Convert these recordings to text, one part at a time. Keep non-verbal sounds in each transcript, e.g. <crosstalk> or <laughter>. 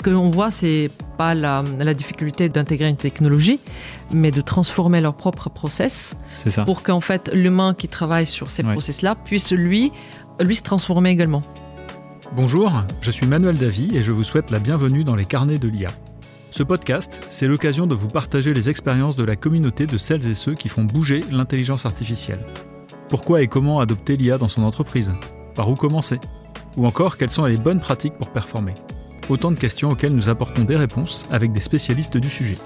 ce qu'on voit, c'est pas la, la difficulté d'intégrer une technologie, mais de transformer leur propre process C'est ça. pour qu'en fait l'humain qui travaille sur ces Ouais. process-là puisse lui, lui se transformer également. Bonjour, je suis Manuel Davy et je vous souhaite la bienvenue dans les carnets de l'IA. Ce podcast, c'est l'occasion de vous partager les expériences de la communauté de celles et ceux qui font bouger l'intelligence artificielle. Pourquoi et comment adopter l'IA dans son entreprise? Par où commencer? Ou encore, quelles sont les bonnes pratiques pour performer? Autant de questions auxquelles nous apportons des réponses avec des spécialistes du sujet.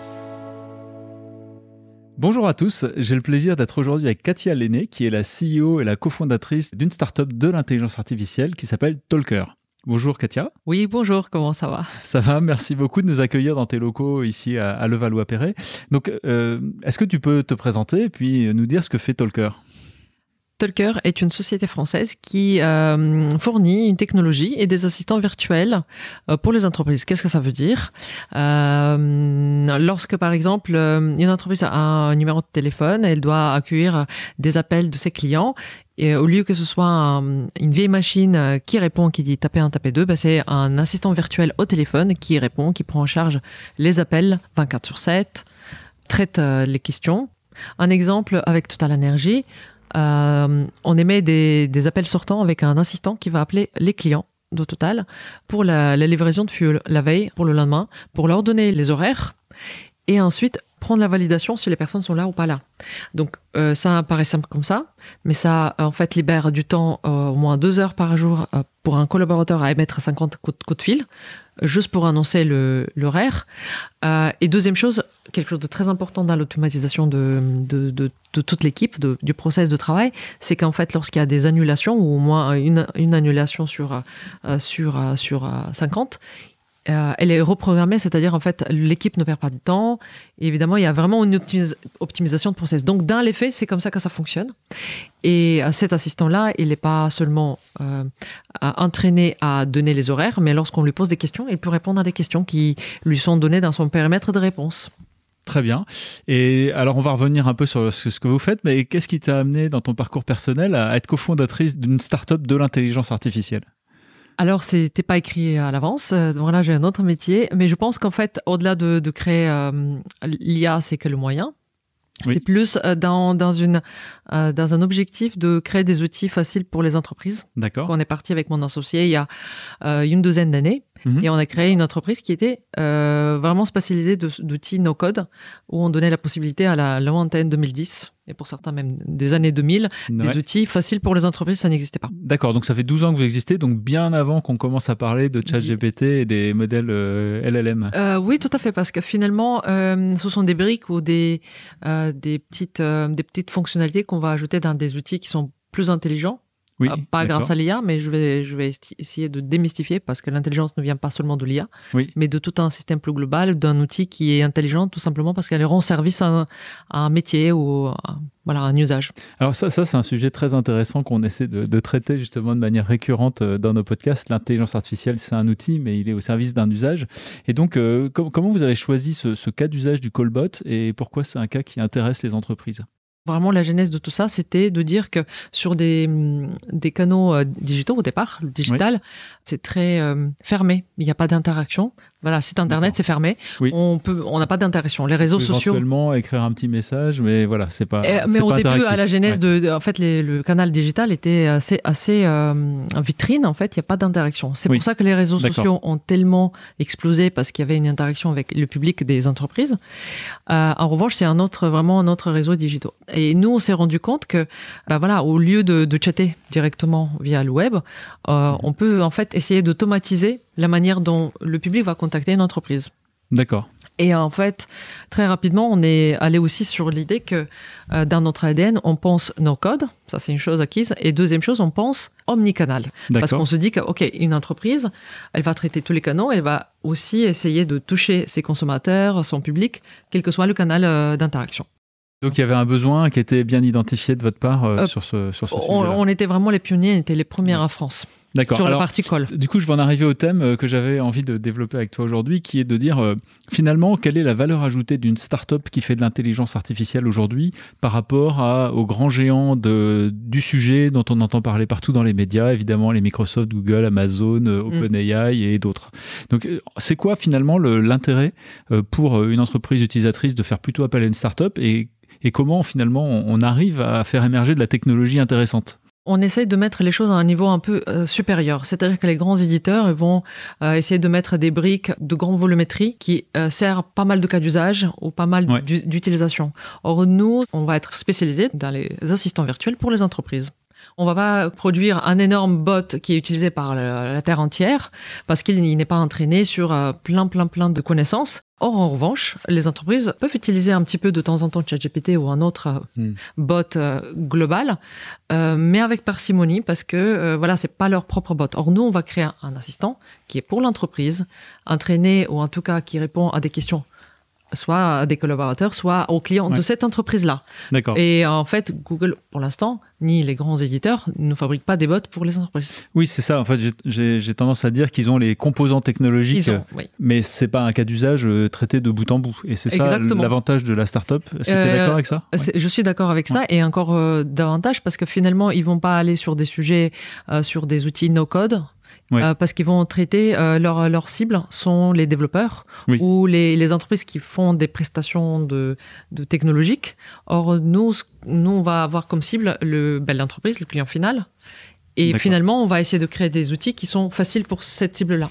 Bonjour à tous, j'ai le plaisir d'être aujourd'hui avec Katia Lenné, qui est la CEO et la cofondatrice d'une startup de l'intelligence artificielle qui s'appelle Talker. Bonjour Katia. Oui, bonjour, comment ça va? Ça va, merci beaucoup de nous accueillir dans tes locaux ici à, à Levallois-Perret. Donc, euh, est-ce que tu peux te présenter et puis nous dire ce que fait Talker? Talker est une société française qui euh, fournit une technologie et des assistants virtuels euh, pour les entreprises. Qu'est-ce que ça veut dire? Euh, Lorsque, par exemple, une entreprise a un numéro de téléphone, elle doit accueillir des appels de ses clients. Et au lieu que ce soit un- une vieille machine qui répond, qui dit taper 1, taper 2, ben c'est un assistant virtuel au téléphone qui répond, qui prend en charge les appels 24 sur 7, traite les questions. Un exemple avec Total Energy, euh, on émet des, appels sortants avec un assistant qui va appeler les clients de Total pour la, livraison de fuel la veille, pour le lendemain, pour leur donner les horaires et ensuite prendre la validation si les personnes sont là ou pas là. Donc euh, ça paraît simple comme ça, mais ça en fait libère du temps euh, au moins deux heures par jour pour un collaborateur à émettre 50 coups de, de fil, juste pour annoncer l'horaire. Et deuxième chose, quelque chose de très important dans l'automatisation de, de, de, toute l'équipe, du process de travail, c'est qu'en fait, lorsqu'il y a des annulations, ou au moins une, une annulation sur, euh, sur, euh, sur euh, 50, euh, elle est reprogrammée, c'est-à-dire en fait l'équipe ne perd pas de temps. Évidemment, il y a vraiment une optimis- optimisation de process. Donc dans les faits, c'est comme ça que ça fonctionne. Et cet assistant-là, il n'est pas seulement entraîné à donner les horaires, mais lorsqu'on lui pose des questions, il peut répondre à des questions qui lui sont données dans son périmètre de réponse. Très bien. Et alors, on va revenir un peu sur ce que vous faites, mais qu'est-ce qui t'a amené dans ton parcours personnel à être cofondatrice d'une startup de l'intelligence artificielle? Alors, c'était pas écrit à l'avance. Euh, Voilà, j'ai un autre métier. Mais je pense qu'en fait, au-delà de, de créer euh, l'IA, c'est que le moyen. Oui. C'est plus euh, dans, dans, une, euh, dans un objectif de créer des outils faciles pour les entreprises. D'accord. On est parti avec mon associé il y a euh, une douzaine d'années Mhm. et on a créé une entreprise qui était euh, vraiment spécialisée d'outils no-code où on donnait la possibilité à la lointaine 2010 et pour certains même des années 2000, Ouais. des outils faciles pour les entreprises, ça n'existait pas. D'accord, donc ça fait 12 ans que vous existez, donc bien avant qu'on commence à parler de ChatGPT et des modèles euh, LLM. Euh, oui, tout à fait, parce que finalement, euh, ce sont des briques ou des, des, petites, des petites fonctionnalités qu'on va ajouter dans des outils qui sont plus intelligents. Oui, Euh, pas grâce à l'IA, mais je vais, je vais esti- essayer de démystifier parce que l'intelligence ne vient pas seulement de l'IA, Oui. mais de tout un système plus global, d'un outil qui est intelligent tout simplement parce qu'elle rend service à un, à un métier ou à, voilà, un usage. Alors ça, ça c'est un sujet très intéressant qu'on essaie de, de traiter justement de manière récurrente euh, dans nos podcasts. L'intelligence artificielle, c'est un outil, mais il est au service d'un usage. Et donc, euh, com- comment vous avez choisi ce, ce cas d'usage du callbot et pourquoi c'est un cas qui intéresse les entreprises? Vraiment, la genèse de tout ça, c'était de dire que sur des, hum, des canaux euh, digitaux au départ, le digital, c'est très euh, fermé. Il n'y a pas d'interaction. Voilà, site internet, c'est fermé. Oui. On peut, on n'a pas d'interaction. Les réseaux sociaux. Éventuellement écrire un petit message, mais voilà, c'est pas. Euh, c'est mais au pas début, à la genèse Ouais. de, en fait, les- le canal digital était assez, assez euh, vitrine. En fait, il n'y a pas d'interaction. C'est Oui. pour ça que les réseaux sociaux ont tellement explosé parce qu'il y avait une interaction avec le public des entreprises. Euh, en revanche, c'est un autre, vraiment un autre réseau digital. Et nous, on s'est rendu compte que, bah voilà, au lieu de, de chatter directement via le web, euh, Mhm. on peut en fait essayer d'automatiser la manière dont le public va contacter une entreprise. D'accord. Et en fait, très rapidement, on est allé aussi sur l'idée que euh, dans notre ADN, on pense no code, ça c'est une chose acquise, et deuxième chose, on pense omnicanal. Parce qu'on se dit que, OK, une entreprise, elle va traiter tous les canaux, elle va aussi essayer de toucher ses consommateurs, son public, quel que soit le canal euh, d'interaction. Donc il y avait un besoin qui était bien identifié de votre part euh, Euh, sur ce, sur ce On, sujet-là. on était vraiment les pionniers, on était les premiers en France. D'accord. Sur la Alors, partie call. Du coup, je vais en arriver au thème euh, que j'avais envie de développer avec toi aujourd'hui, qui est de dire euh, finalement quelle est la valeur ajoutée d'une start-up qui fait de l'intelligence artificielle aujourd'hui par rapport à, aux grands géants de, du sujet dont on entend parler partout dans les médias, évidemment les Microsoft, Google, Amazon, euh, OpenAI et d'autres. Donc, c'est quoi finalement le- l'intérêt pour une entreprise utilisatrice de faire plutôt appel à une start-up et, et comment finalement on on arrive à faire émerger de la technologie intéressante? On essaye de mettre les choses à un niveau un peu euh, supérieur. C'est-à-dire que les grands éditeurs vont euh, essayer de mettre des briques de grande volumétrie qui euh, servent pas mal de cas d'usage ou pas mal Ouais. d'utilisation. Or, nous, on va être spécialisés dans les assistants virtuels pour les entreprises. On va pas produire un énorme bot qui est utilisé par la, terre entière parce qu'il il n'est pas entraîné sur euh, plein, plein, plein de connaissances. Or, en revanche, les entreprises peuvent utiliser un petit peu de temps en temps ChatGPT ou un autre euh, Hmm. bot euh, global, euh, mais avec parcimonie parce que euh, voilà, c'est pas leur propre bot. Or, nous, on va créer un assistant qui est pour l'entreprise, entraîné ou en tout cas qui répond à des questions soit à des collaborateurs, soit aux clients Ouais. de cette entreprise-là. D'accord. Et en fait, Google, pour l'instant, ni les grands éditeurs ne fabriquent pas des bots pour les entreprises. Oui, c'est ça. En fait, j'ai- tendance à dire qu'ils ont les composants technologiques, ont, oui. mais c'est pas un cas d'usage euh, traité de bout en bout. Et c'est ça l'avantage de la startup. Est-ce que tu es Euh, d'accord avec ça? Ouais. Je suis d'accord avec ça et encore euh, davantage parce que finalement, ils vont pas aller sur des sujets, euh, sur des outils no-code. Euh, parce qu'ils vont traiter euh, leur, leur cible sont les développeurs Oui. ou les, les entreprises qui font des prestations de, de technologiques. Or, nous, nous, on va avoir comme cible le, ben, l'entreprise, le client final. Et finalement, on va essayer de créer des outils qui sont faciles pour cette cible-là.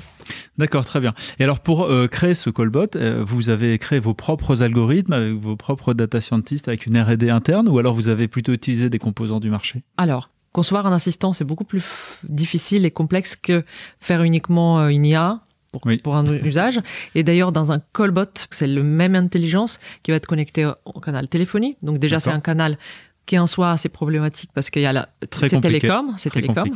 D'accord, très bien. Et alors, pour euh, créer ce callbot, euh, vous avez créé vos propres algorithmes avec vos propres data scientists avec une R&D interne ou alors vous avez plutôt utilisé des composants du marché? Alors, concevoir un assistant, c'est beaucoup plus difficile et complexe que faire uniquement euh, une IA pour, Oui. pour un usage. Et d'ailleurs, dans un callbot, c'est le même intelligence qui va être connecté au canal téléphonie. Donc déjà, c'est un canal qui en soi assez problématique parce qu'il y a la Très c'est télécom, c'est Très télécom.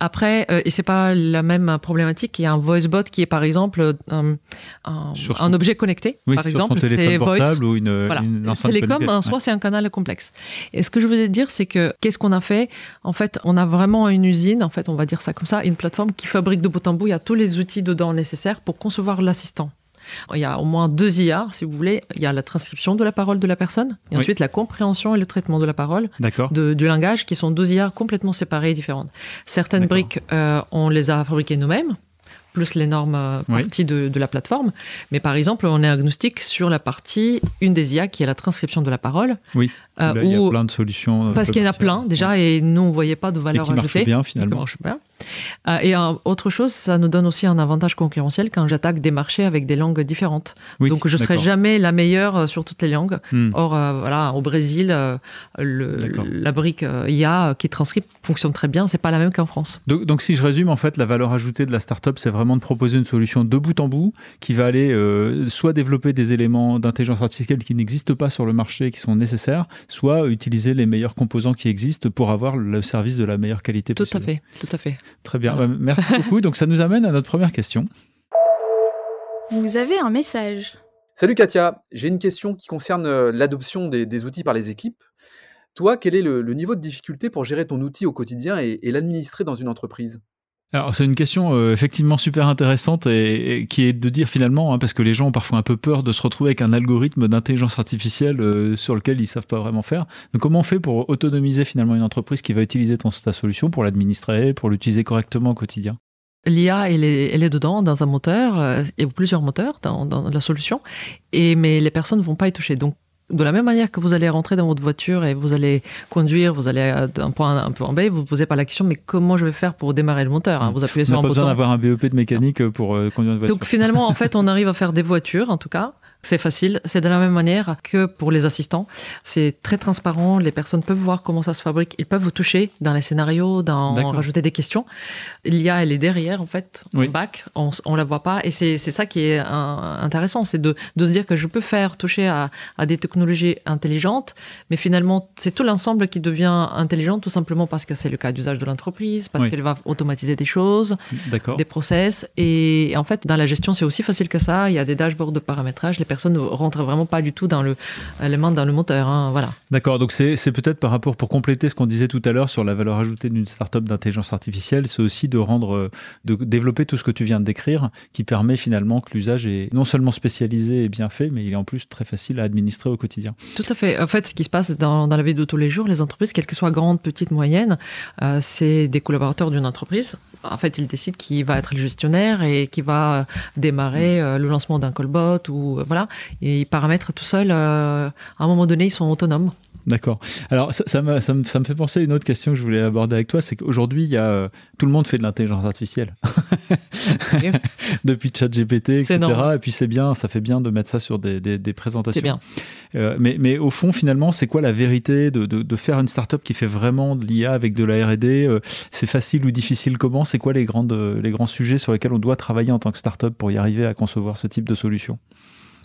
Après, euh, et c'est pas la même problématique. Il y a un voice bot qui est par exemple un, un, objet connecté. Oui, par sur exemple, son téléphone c'est voice. portable ou une, Voilà. une enceinte Télécom, connectée. en soi, c'est un canal complexe. Et ce que je voulais dire, c'est que qu'est-ce qu'on a fait? En fait, on a vraiment une usine, en fait, on va dire ça comme ça, une plateforme qui fabrique de bout en bout. Il y a tous les outils dedans nécessaires pour concevoir l'assistant. Il y a au moins deux IA, si vous voulez. Il y a la transcription de la parole de la personne, et Oui. ensuite la compréhension et le traitement de la parole, de, du langage, qui sont deux IA complètement séparées et différentes. Certaines briques, euh, on les a fabriquées nous-mêmes, plus l'énorme euh, Oui. partie de, de la plateforme. Mais par exemple, on est agnostique sur la partie, une des IA, qui est la transcription de la parole. Oui. euh, il y a plein de solutions. euh, parce qu'il y en a plein déjà, et nous, on voyait pas de Et valeur qui marchent ajoutée. bien qui finalement. marche bien. Euh, et euh, autre chose, ça nous donne aussi un avantage concurrentiel quand j'attaque des marchés avec des langues différentes. Oui, Donc je serai d'accord. jamais la meilleure euh, sur toutes les langues. Hmm. Or, euh, voilà, au Brésil, euh, le, la brique euh, IA qui transcrit fonctionne très bien. C'est pas la même qu'en France. Donc, donc, si je résume, en fait, la valeur ajoutée de la startup, c'est vraiment de proposer une solution de bout en bout qui va aller soit développer des éléments d'intelligence artificielle qui n'existent pas sur le marché et qui sont nécessaires, soit utiliser les meilleurs composants qui existent pour avoir le service de la meilleure qualité Tout possible. à fait, tout à fait. Très bien. Voilà. Bah, merci <laughs> beaucoup. Donc, ça nous amène à notre première question. Vous avez un message. Salut Katia, j'ai une question qui concerne euh, l'adoption des, des outils par les équipes. Toi, quel est le, le niveau de difficulté pour gérer ton outil au quotidien et, et l'administrer dans une entreprise? Alors, c'est une question euh, effectivement super intéressante et, qui est de dire finalement, hein, parce que les gens ont parfois un peu peur de se retrouver avec un algorithme d'intelligence artificielle euh, sur lequel ils savent pas vraiment faire. Comment on fait pour autonomiser finalement une entreprise qui va utiliser ta solution pour l'administrer, pour l'utiliser correctement au quotidien? L'IA, elle est, dedans, dans un moteur, euh, et plusieurs moteurs dans, dans la solution, et, mais les personnes ne vont pas y toucher. Donc, de la même manière que vous allez rentrer dans votre voiture et vous allez conduire, vous allez d'un point A à un point B, vous ne posez pas la question, mais comment je vais faire pour démarrer le moteur hein? Vous appuyez On sur n'a un pas besoin d'avoir un BEP de mécanique pour euh, conduire une voiture. Donc finalement, en fait, on arrive à faire des voitures, en tout cas. C'est facile. C'est de la même manière que pour les assistants. C'est très transparent. Les personnes peuvent voir comment ça se fabrique. Ils peuvent vous toucher dans les scénarios, dans rajouter des questions. L'IA, elle est derrière, en fait, Oui. en back. On, on la voit pas. Et c'est ça qui est un- intéressant. C'est de, de se dire que je peux faire toucher à, à des technologies intelligentes. Mais finalement, c'est tout l'ensemble qui devient intelligent, tout simplement parce que c'est le cas d'usage de l'entreprise, parce Oui. qu'elle va automatiser des choses des process. Et en fait, dans la gestion, c'est aussi facile que ça. Il y a des dashboards de paramétrage. Les personnes ne rentrent vraiment pas du tout dans le, dans le moteur. Hein, voilà. D'accord, donc c'est peut-être par rapport, pour compléter ce qu'on disait tout à l'heure sur la valeur ajoutée d'une startup d'intelligence artificielle, c'est aussi de rendre, de développer tout ce que tu viens de décrire, qui permet finalement que l'usage est non seulement spécialisé et bien fait, mais il est en plus très facile à administrer au quotidien. Tout à fait. En fait, ce qui se passe dans, dans la vie de tous les jours, les entreprises, quelles que soient grandes, petites, moyennes, euh, c'est des collaborateurs d'une entreprise. En fait, ils décident qui va être le gestionnaire et qui va démarrer euh, le lancement d'un callbot ou euh, voilà. Et ils paramètrent tout seul. à un moment donné, ils sont autonomes. D'accord. Alors, ça, ça, me, ça, me, fait penser à une autre question que je voulais aborder avec toi, c'est qu'aujourd'hui, il y a, tout le monde fait de l'intelligence artificielle. <laughs> Depuis ChatGPT, etc. Et puis c'est bien, ça fait bien de mettre ça sur des, des, présentations. C'est bien. Euh, mais, mais, au fond, finalement, c'est quoi la vérité de, de, de faire une startup qui fait vraiment de l'IA avec de la R&D euh, C'est facile ou difficile comment? C'est quoi les, grandes, les grands sujets sur lesquels on doit travailler en tant que startup pour y arriver à concevoir ce type de solution?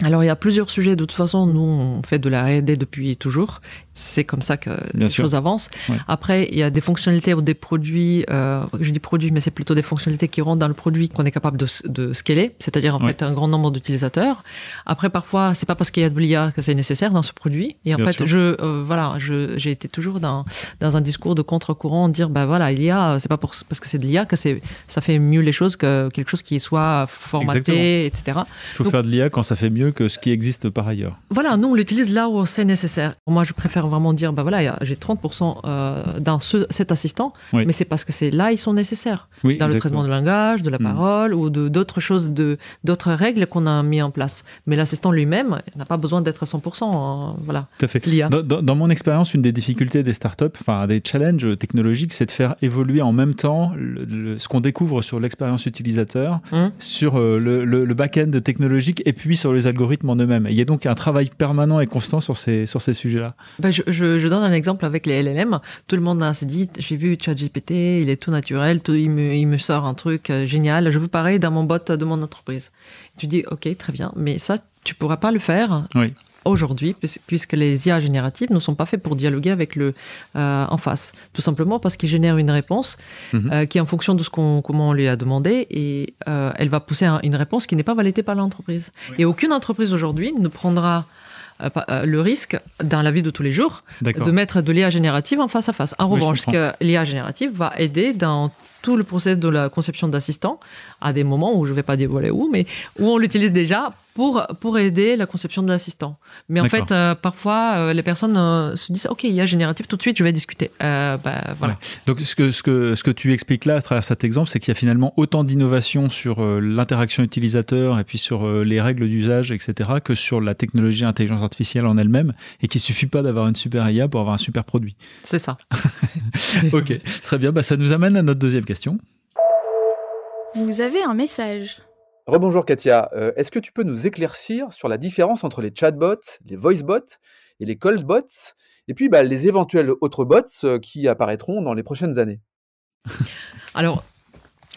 Alors il y a plusieurs sujets. De toute façon, nous on fait de la R&D depuis toujours. C'est comme ça que les choses avancent. Après, il y a des fonctionnalités ou des produits. Euh, je dis produits, mais c'est plutôt des fonctionnalités qui rentrent dans le produit qu'on est capable de, de scaler, c'est-à-dire en fait un grand nombre d'utilisateurs. Après, parfois, c'est pas parce qu'il y a de l'IA que c'est nécessaire dans ce produit. Et en fait, je euh, voilà, j'ai été toujours dans dans un discours de contre-courant, dire bah voilà, l'IA, c'est pas pour, parce que c'est de l'IA que c'est ça fait mieux les choses que quelque chose qui soit formaté, etc. Il faut faire de l'IA quand ça fait mieux que ce qui existe par ailleurs. Voilà, nous on l'utilise là où c'est nécessaire. Moi je préfère vraiment dire, bah voilà, j'ai 30% euh, dans cet assistant, mais c'est parce que c'est là ils sont nécessaires. dans le traitement de langage, de la hmm. parole ou d'autres choses, d'autres règles qu'on a mis en place. Mais l'assistant lui-même n'a pas besoin d'être à 100%. Hein, voilà. Tout à fait. Dans, dans, mon expérience, une des difficultés des startups, enfin des challenges technologiques, c'est de faire évoluer en même temps ce qu'on découvre sur l'expérience utilisateur, hmm. sur euh, le, le back-end technologique et puis sur les algorithmes en eux-mêmes. Il y a donc un travail permanent et constant sur ces, sur ces sujets-là. Ben je, je, donne un exemple avec les LLM. Tout le monde s'est dit, j'ai vu ChatGPT, il est tout naturel, tout, il, me, il me sort un truc euh, génial, je veux pareil dans mon bot de mon entreprise. Tu dis, ok, très bien, mais ça, tu pourras pas le faire oui aujourd'hui, puisque les IA génératives ne sont pas faits pour dialoguer avec le euh, en face. Tout simplement parce qu'ils génèrent une réponse mhm. euh, qui est en fonction de ce qu'on comment on lui a demandé et euh, elle va pousser une réponse qui n'est pas validée par l'entreprise. Et aucune entreprise aujourd'hui ne prendra le risque dans la vie de tous les jours de mettre de l'IA générative en face à face. En revanche, l'IA générative va aider dans tout le process de la conception d'assistants à des moments où je ne vais pas dévoiler où, mais où on l'utilise déjà pour, pour aider la conception de l'assistant. Mais en fait, euh, parfois, euh, les personnes euh, se disent Ok, il y a génératif, tout de suite, je vais discuter. Bah, voilà. Donc, ce que, ce, que, ce que tu expliques là à travers cet exemple, c'est qu'il y a finalement autant d'innovation sur l'interaction utilisateur et puis sur les règles d'usage, etc., que sur la technologie intelligence artificielle en elle-même, et qu'il ne suffit pas d'avoir une super IA pour avoir un super produit. C'est ça. <laughs> ok, très bien. Bah, ça nous amène à notre deuxième question. Vous avez un message. Rebonjour Katia, euh, est-ce que tu peux nous éclaircir sur la différence entre les chatbots, les voicebots et les callbots, et puis bah, les éventuels autres bots euh, qui apparaîtront dans les prochaines années?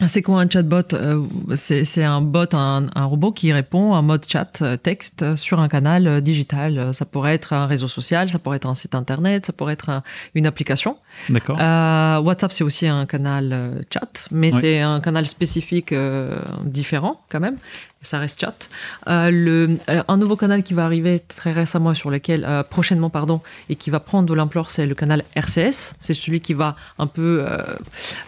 C'est quoi un chatbot? Euh, C'est un bot, un, robot qui répond en mode chat euh, texte sur un canal euh, digital. Ça pourrait être un réseau social, ça pourrait être un site internet, ça pourrait être une application. D'accord. WhatsApp, c'est aussi un canal chat, mais c'est un canal spécifique différent quand même ça reste chat. Euh, le, euh, un nouveau canal qui va arriver très récemment, sur lequel, euh, prochainement, pardon, et qui va prendre de l'ampleur, c'est le canal RCS. C'est celui qui va un peu,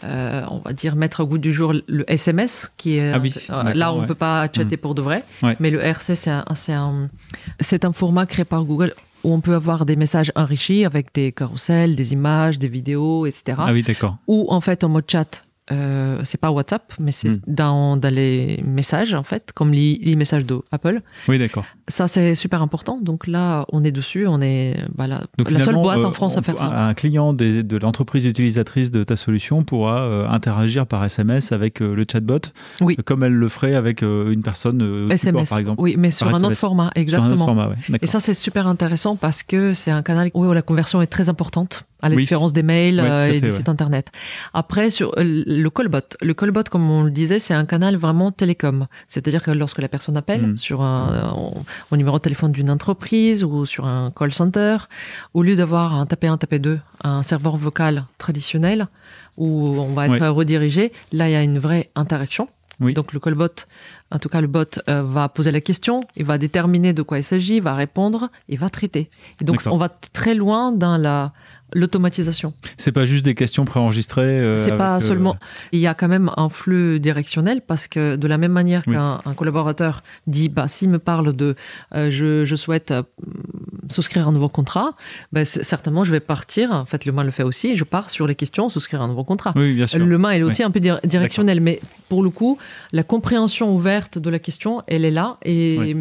on va dire, mettre au goût du jour le SMS, qui est ah là on ne peut pas chatter mm. pour de vrai. Mais le RCS, c'est un, c'est un, format créé par Google où on peut avoir des messages enrichis avec des carousels, des images, des vidéos, etc. Ah oui, d'accord. Ou en fait en mode chat euh, c'est pas WhatsApp, mais c'est hmm. dans, dans, les messages, en fait, comme les, les messages d'Apple. Oui, d'accord. Ça, c'est super important. Donc là, on est dessus. On est bah, la, la seule boîte en euh, France à faire ça. Un client de l'entreprise utilisatrice de ta solution pourra euh, interagir par SMS avec le chatbot, oui. comme elle le ferait avec une personne SMS, par exemple. Oui, mais sur un autre format, exactement. Sur un autre format, Et ça, c'est super intéressant parce que c'est un canal où la conversion est très importante à la différence des mails et des sites internet. Après, sur le callbot, le callbot, comme on le disait, c'est un canal vraiment télécom. C'est-à-dire que lorsque la personne appelle mm. sur un, au, numéro de téléphone d'une entreprise ou sur un call center, au lieu d'avoir un tapé 1, tapé 2, un serveur vocal traditionnel où on va être redirigé, là il y a une vraie interaction Donc le callbot, en tout cas le bot, euh, va poser la question, il va déterminer de quoi il s'agit, va répondre, et va traiter. Et donc on va très loin dans la l'automatisation. C'est pas juste des questions préenregistrées. Euh, c'est pas seulement. Il y a quand même un flux directionnel parce que de la même manière qu'un collaborateur dit, bah s'il me parle de, je, je, souhaite souscrire un nouveau contrat, ben, certainement je vais partir. En fait, le main le fait aussi. Je pars sur les questions, souscrire un nouveau contrat. Oui, bien sûr. Le main est aussi un peu directionnel, mais pour le coup, la compréhension ouverte de la question, elle est là et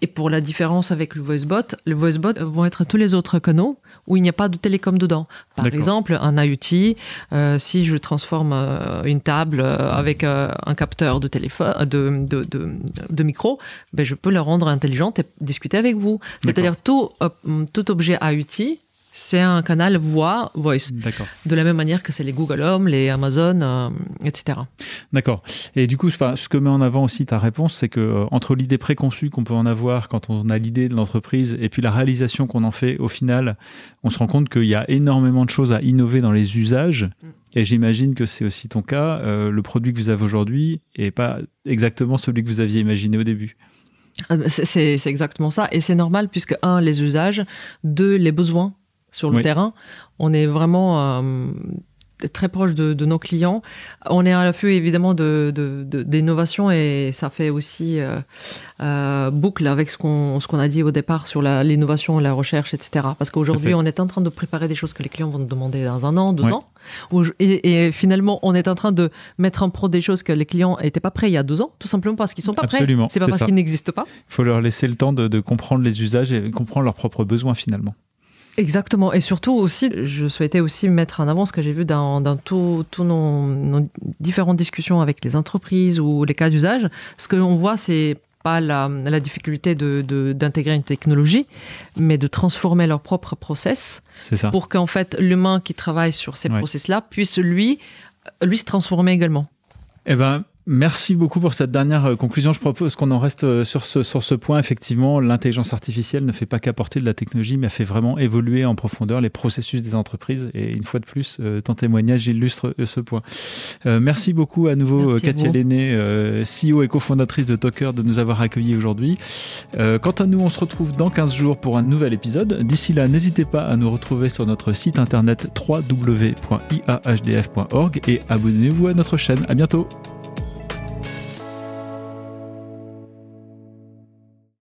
et pour la différence avec le VoiceBot, le VoiceBot vont être tous les autres canaux où il n'y a pas de télécom dedans. Par exemple, un IoT, euh, si je transforme euh, une table euh, avec un capteur de téléphone, de, de, de, de micro, ben je peux la rendre intelligente et discuter avec vous. C'est-à-dire tout, tout objet IoT c'est un canal voix, voice. De la même manière que c'est les Google Home, les Amazon, euh, etc. D'accord. Et du coup, ce que met en avant aussi ta réponse, c'est que euh, entre l'idée préconçue qu'on peut en avoir quand on a l'idée de l'entreprise et puis la réalisation qu'on en fait, au final, on se rend compte qu'il y a énormément de choses à innover dans les usages. Mm. Et j'imagine que c'est aussi ton cas. Euh, le produit que vous avez aujourd'hui n'est pas exactement celui que vous aviez imaginé au début. C'est exactement ça. Et c'est normal puisque, un, les usages, deux, les besoins sur le terrain. On est vraiment euh, très proche de, nos clients. On est à l'affût évidemment d'innovation de, et ça fait aussi euh, euh, boucle avec ce qu'on qu'on a dit au départ sur l'innovation, la, recherche, etc. Parce qu'aujourd'hui, on est en train de préparer des choses que les clients vont nous demander dans un an, deux ans. Et, finalement, on est en train de mettre en pro des choses que les clients n'étaient pas prêts il y a deux ans, tout simplement parce qu'ils sont pas Absolument, prêts. C'est pas parce qu'ils n'existent pas. Il faut leur laisser le temps de, de comprendre les usages et comprendre leurs propres besoins finalement. Exactement. Et surtout aussi, je souhaitais aussi mettre en avant ce que j'ai vu dans, dans tous nos, différentes discussions avec les entreprises ou les cas d'usage. Ce que l'on voit, c'est pas la, la difficulté d'intégrer de, d'intégrer une technologie, mais de transformer leur propre process ça. pour qu'en fait l'humain qui travaille sur ces process-là puisse lui, lui se transformer également. Eh ben, Merci beaucoup pour cette dernière euh, conclusion. Je propose qu'on en reste euh, sur ce, sur ce point. Effectivement, l'intelligence artificielle ne fait pas qu'apporter de la technologie, mais fait vraiment évoluer en profondeur les processus des entreprises. Et une fois de plus, euh, ton témoignage illustre ce point. merci beaucoup à nouveau, Katia Lenné, CEO et cofondatrice de Talker, de nous avoir accueillis aujourd'hui. quant à nous, on se retrouve dans 15 jours pour un nouvel épisode. D'ici là, n'hésitez pas à nous retrouver sur notre site internet www.iahdf.org et abonnez-vous à notre chaîne. À bientôt.